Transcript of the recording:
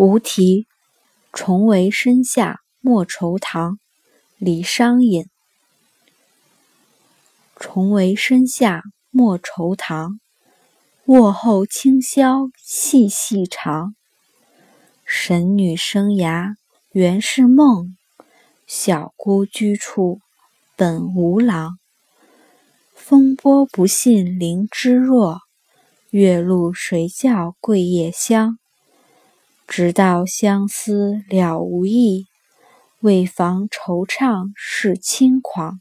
无题，重为深下莫愁堂。李商隐。重为深下莫愁堂，卧后清宵细细长。神女生涯原是梦，小姑居处本无郎。风波不信菱枝弱，月露谁教桂叶香？直到相思了无益，为防惆怅是轻狂。